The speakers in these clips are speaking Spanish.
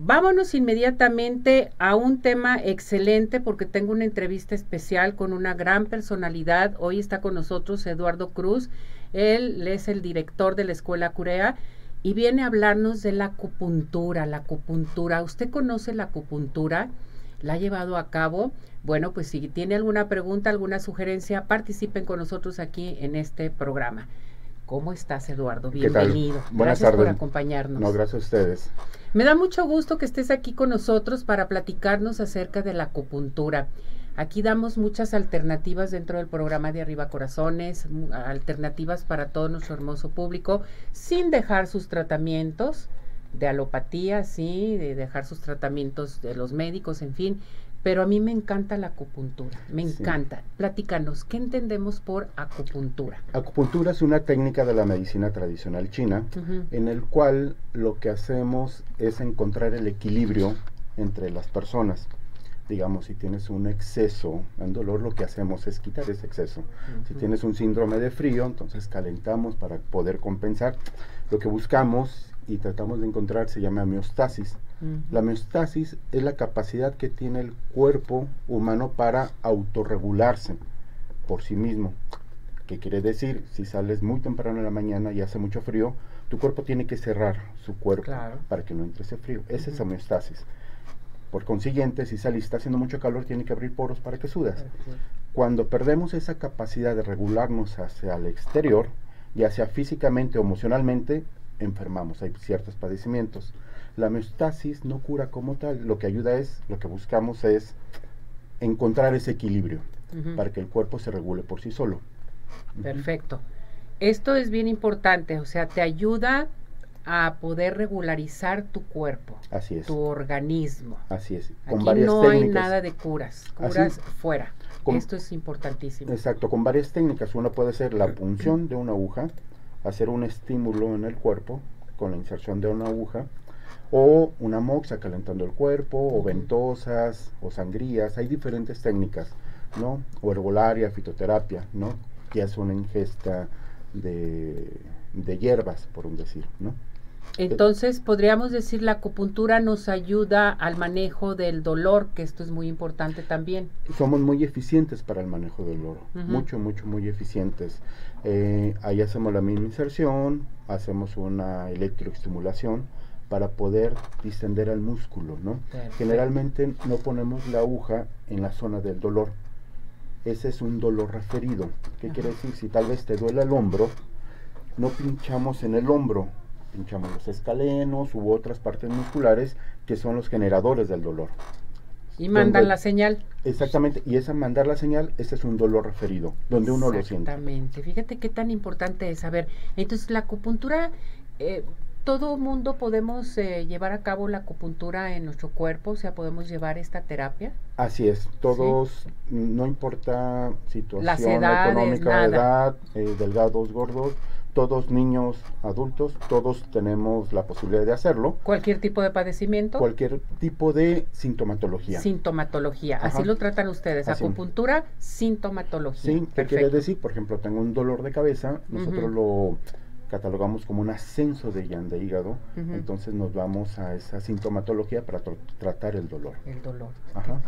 Vámonos inmediatamente a un tema excelente porque tengo una entrevista especial con una gran personalidad. Hoy está con nosotros Eduardo Cruz. Él es el director de la Escuela Curea y viene a hablarnos de la acupuntura. La acupuntura, ¿usted conoce la acupuntura? ¿La ha llevado a cabo? Bueno, pues si tiene alguna pregunta, alguna sugerencia, participen con nosotros aquí en este programa. ¿Cómo estás, Eduardo? Bienvenido. Buenas gracias por acompañarnos. No, gracias a ustedes. Me da mucho gusto que estés aquí con nosotros para platicarnos acerca de la acupuntura. Aquí damos muchas alternativas dentro del programa de Arriba Corazones, alternativas para todo nuestro hermoso público, sin dejar sus tratamientos de alopatía, sí, de dejar sus tratamientos de los médicos, en fin. Pero a mí me encanta la acupuntura, me Sí. encanta. Platícanos, ¿qué entendemos por acupuntura? Acupuntura es una técnica de la medicina tradicional china en el cual lo que hacemos es encontrar el equilibrio entre las personas. Digamos, si tienes un exceso en dolor, lo que hacemos es quitar ese exceso. Si tienes un síndrome de frío, entonces calentamos para poder compensar. Lo que buscamos y tratamos de encontrar se llama homeostasis. La homeostasis es la capacidad que tiene el cuerpo humano para autorregularse por sí mismo. ¿Qué quiere decir? Si sales muy temprano en la mañana y hace mucho frío, tu cuerpo tiene que cerrar su cuerpo Claro. para que no entre ese frío. Esa es Ujú. homeostasis. Por consiguiente, si sales y está haciendo mucho calor, tiene que abrir poros para que sudas. Cuando perdemos esa capacidad de regularnos hacia el exterior, ya sea físicamente o emocionalmente, enfermamos, hay ciertos padecimientos. La homeostasis no cura como tal, lo que ayuda es, lo que buscamos es encontrar ese equilibrio para que el cuerpo se regule por sí solo. Perfecto. Esto es bien importante, o sea, te ayuda a poder regularizar tu cuerpo, Así es, tu organismo. así es. Aquí varias no hay nada de curas, Así. curas fuera. Con- Esto es importantísimo. Exacto, con varias técnicas. Uno puede hacer la punción de una aguja, hacer un estímulo en el cuerpo con la inserción de una aguja, o una moxa calentando el cuerpo, o ventosas, o sangrías. Hay diferentes técnicas, ¿no? O herbolaria, fitoterapia, ¿no? Que es una ingesta de, de hierbas, por un decir, ¿no? Entonces, podríamos decir la acupuntura nos ayuda al manejo del dolor, que esto es muy importante también. somos muy eficientes para el manejo del. Ujú. Mucho, mucho, muy eficientes. Eh, ahí hacemos la misma inserción, hacemos una electroestimulación para poder distender el músculo, ¿no? Perfecto. Generalmente no ponemos la aguja en la zona del dolor. Ese es un dolor referido. ¿Qué quiere decir? Si tal vez te duele el hombro, no pinchamos en el hombro, pinchamos los escalenos u otras partes musculares que son los generadores del dolor. Y mandan donde- la señal. Exactamente, y esa mandar la señal, ese es un dolor referido, donde uno lo siente. Exactamente. Fíjate qué tan importante es. A ver, entonces la acupuntura, eh, todo mundo podemos eh, llevar a cabo la acupuntura en nuestro cuerpo, o sea, podemos llevar esta terapia. Así es, todos, no importa situación Las edades, económica, nada. edad, eh, delgados, gordos, todos niños, adultos, todos tenemos la posibilidad de hacerlo. Cualquier tipo de padecimiento. Cualquier tipo de sintomatología. Sintomatología. Así lo tratan ustedes. Así. Acupuntura, sintomatología. Sí, ¿qué quiere decir? Por ejemplo, tengo un dolor de cabeza, nosotros lo catalogamos como un ascenso de llan de hígado, entonces nos vamos a esa sintomatología para tr- tratar el dolor. El dolor. Ajá.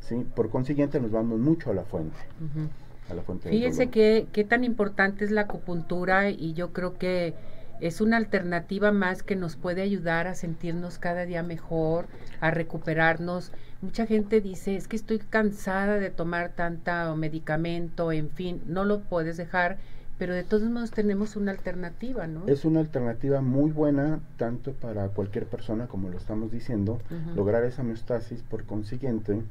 ¿sí? Por consiguiente nos vamos mucho a la fuente, Ujú. A la fuente del Fíjense dolor. que, qué tan importante es la acupuntura y yo creo que es una alternativa más que nos puede ayudar a sentirnos cada día mejor, a recuperarnos. Mucha gente dice, es que estoy cansada de tomar tanta medicamento, en fin, no lo puedes dejar, pero de todos modos tenemos una alternativa, ¿no? Es una alternativa muy buena tanto para cualquier persona, como lo estamos diciendo, lograr esa homeostasis. Por consiguiente,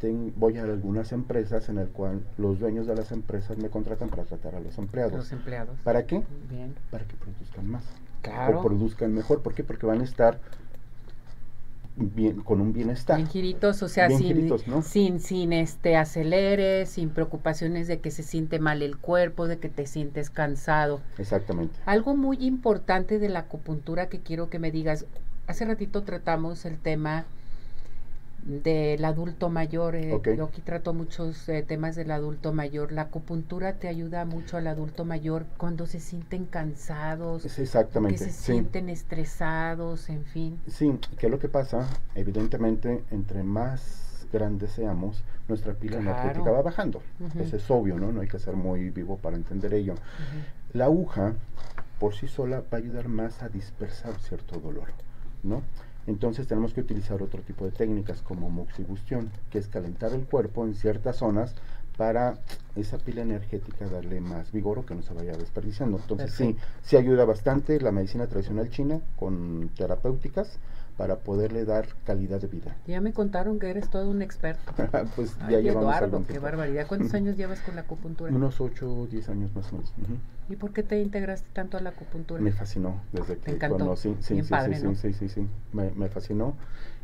ten- voy a algunas empresas en el cual los dueños de las empresas me contratan para tratar a los empleados. Los empleados. ¿Para qué? Bien. Para que produzcan más. Claro. O produzcan mejor. ¿Por qué? Porque van a estar bien, con un bienestar. Bien giritos, o sea, Bien sin, giritos, ¿no? sin, sin este aceleres, sin preocupaciones de que se siente mal el cuerpo, de que te sientes cansado. Exactamente. Algo muy importante de la acupuntura que quiero que me digas, hace ratito tratamos el tema del adulto mayor. Eh, Yo aquí trato muchos eh, temas del adulto mayor. La acupuntura te ayuda mucho al adulto mayor cuando se sienten cansados, exactamente, que se sienten estresados, en fin. Sí, ¿qué es lo que pasa? Evidentemente, entre más grandes seamos, nuestra pila energética va bajando. Eso es obvio, ¿no? No hay que ser muy vivo para entender ello. La aguja, por sí sola, va a ayudar más a dispersar cierto dolor, ¿no? Entonces tenemos que utilizar otro tipo de técnicas como moxibustión, que es calentar el cuerpo en ciertas zonas para esa pila energética darle más vigor o que no se vaya desperdiciando. Entonces sí, sí ayuda bastante la medicina tradicional china con terapéuticas para poderle dar calidad de vida. Ya me contaron que eres todo un experto. pues ya llevamos Eduardo, qué barbaridad. ¿Cuántos años llevas con la acupuntura? Unos 8 o 10 años más o menos. ¿Y por qué te integraste tanto a la acupuntura? Me fascinó desde que conocí. Sí, sí, sí, sí, sí, sí, me, me fascinó.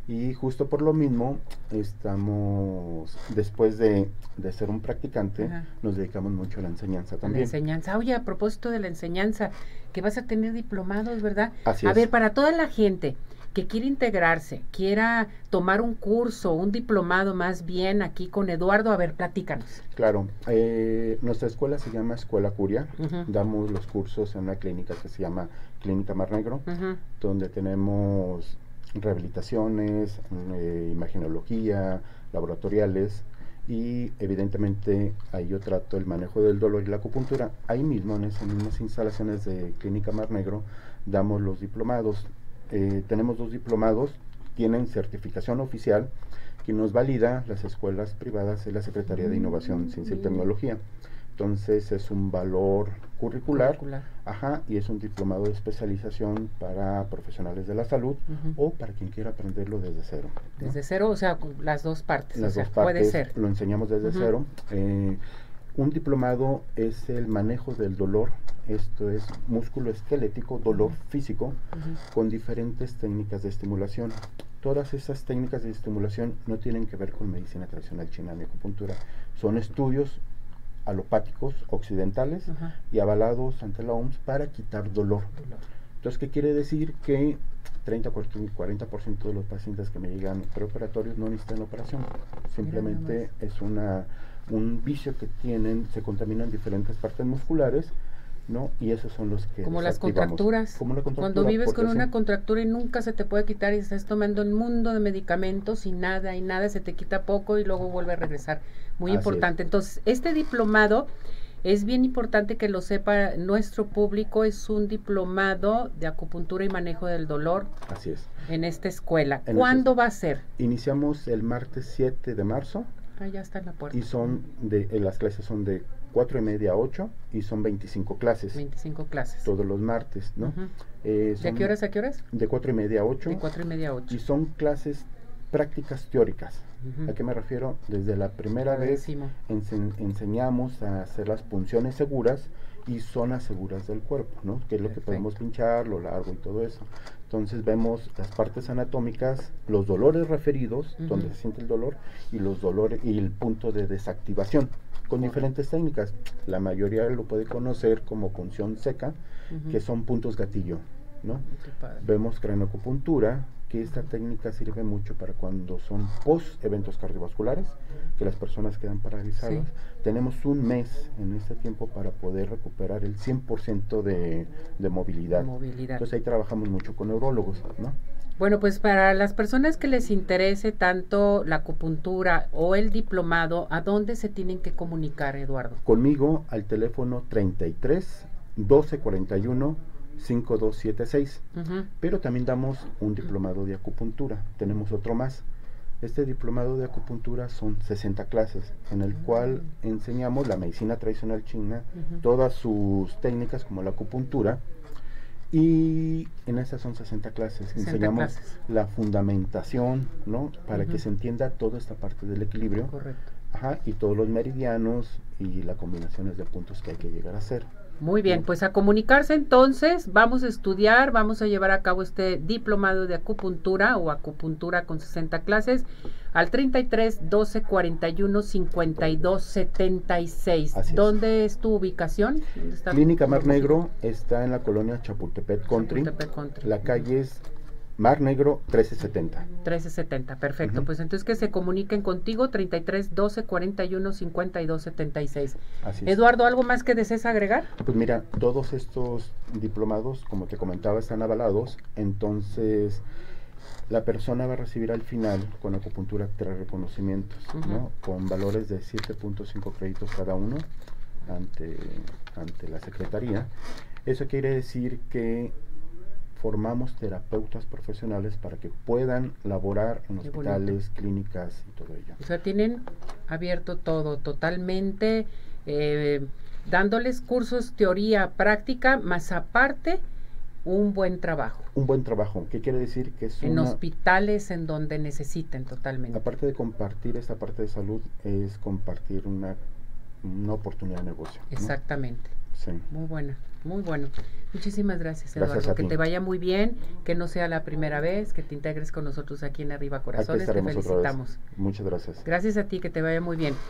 Y justo por lo mismo, estamos, después de, de ser un practicante, nos dedicamos mucho a la enseñanza también. la enseñanza. Oye, a propósito de la enseñanza, que vas a tener diplomados, ¿verdad? Así a ver, para toda la gente que quiere integrarse, quiera tomar un curso, un diplomado más bien aquí con Eduardo, a ver, platícanos. Claro, eh, nuestra escuela se llama Escuela Curia, damos los cursos en una clínica que se llama Clínica Mar Negro, donde tenemos rehabilitaciones, eh, imagenología, laboratoriales y evidentemente ahí yo trato el manejo del dolor y la acupuntura. Ahí mismo en esas mismas instalaciones de Clínica Mar Negro damos los diplomados eh, tenemos dos diplomados, tienen certificación oficial que nos valida las escuelas privadas de la Secretaría de Innovación, Ciencia y Tecnología. Entonces es un valor curricular, ajá, y es un diplomado de especialización para profesionales de la salud o para quien quiera aprenderlo desde cero. Desde cero, o sea, las dos partes. Las dos partes. Puede ser. Lo enseñamos desde cero. Eh, un diplomado es el manejo del dolor, esto es músculo esquelético, dolor físico, con diferentes técnicas de estimulación. Todas esas técnicas de estimulación no tienen que ver con medicina tradicional china ni acupuntura, son estudios alopáticos occidentales y avalados ante la OMS para quitar dolor. Entonces, ¿qué quiere decir? Que 30 40% de los pacientes que me llegan preoperatorios no necesitan operación. Simplemente es una un vicio que tienen, se contaminan diferentes partes musculares, ¿no? Y esos son los que... Como las contracturas. Como Cuando vives con una contractura y nunca se te puede quitar y estás tomando un mundo de medicamentos y nada, y nada, se te quita poco y luego vuelve a regresar. Muy importante. Entonces, este diplomado... Es bien importante que lo sepa nuestro público, es un diplomado de acupuntura y manejo del dolor. Así es. En esta escuela. ¿Cuándo va a ser? Iniciamos el martes 7 de marzo Ah, ya está en la puerta. Y son de, eh, las clases son de 4 y media a 8 y son 25 clases. 25 clases. Todos los martes, ¿no? Eh, ¿De qué horas a qué horas? De 4 y media a 8. De 4 y media a 8. Y son clases prácticas teóricas. ¿A qué me refiero? Desde la primera vez enseñamos a hacer las punciones seguras y zonas seguras del cuerpo, ¿no? Que es lo que podemos pinchar, lo largo y todo eso. Entonces vemos las partes anatómicas, los dolores referidos, donde se siente el dolor, y los dolores y el punto de desactivación con diferentes técnicas. La mayoría lo puede conocer como punción seca, que son puntos gatillo, ¿no? Vemos cranoacupuntura, que esta técnica sirve mucho para cuando son post eventos cardiovasculares, que las personas quedan paralizadas. Tenemos un mes en este tiempo para poder recuperar el 100% de, de movilidad. movilidad. Entonces ahí trabajamos mucho con neurólogos, ¿no? Bueno, pues para las personas que les interese tanto la acupuntura o el diplomado, ¿a dónde se tienen que comunicar, Eduardo? Conmigo al teléfono 33 1241 5276. Pero también damos un diplomado de acupuntura. Tenemos otro más. Este diplomado de acupuntura son 60 clases, en el cual enseñamos la medicina tradicional china, todas sus técnicas como la acupuntura, y en esas son 60 clases. enseñamos la fundamentación, ¿no? Para que se entienda toda esta parte del equilibrio. Correcto. Ajá, y todos los meridianos y las combinaciones de puntos que hay que llegar a hacer. Muy bien, pues a comunicarse entonces, vamos a estudiar, vamos a llevar a cabo este diplomado de acupuntura o acupuntura con 60 clases al 33 12 41 52 76. ¿Dónde es tu ubicación? Clínica Mar Negro está en la colonia Chapultepec Country. La calle es Mar Negro 1370. 1370, perfecto. Pues entonces que se comuniquen contigo 33 12 41 52 76. Así Eduardo, ¿algo más que desees agregar? Pues mira, todos estos diplomados, como te comentaba, están avalados, entonces la persona va a recibir al final con acupuntura tres reconocimientos, ¿no? Con valores de 7.5 créditos cada uno ante, ante la Secretaría. Eso quiere decir que formamos terapeutas profesionales para que puedan laborar en hospitales, clínicas y todo ello. O sea, tienen abierto todo totalmente, eh, dándoles cursos, teoría, práctica, más aparte un buen trabajo. Un buen trabajo, ¿qué quiere decir? Que es en hospitales en donde necesiten totalmente. Aparte de compartir esta parte de salud, es compartir una, una oportunidad de negocio. Exactamente. Sí. Muy buena, muy bueno. Muchísimas gracias, Eduardo. que te vaya muy bien, que no sea la primera vez, que te integres con nosotros aquí en Arriba Corazones. te felicitamos. Muchas gracias. Gracias a ti, que te vaya muy bien.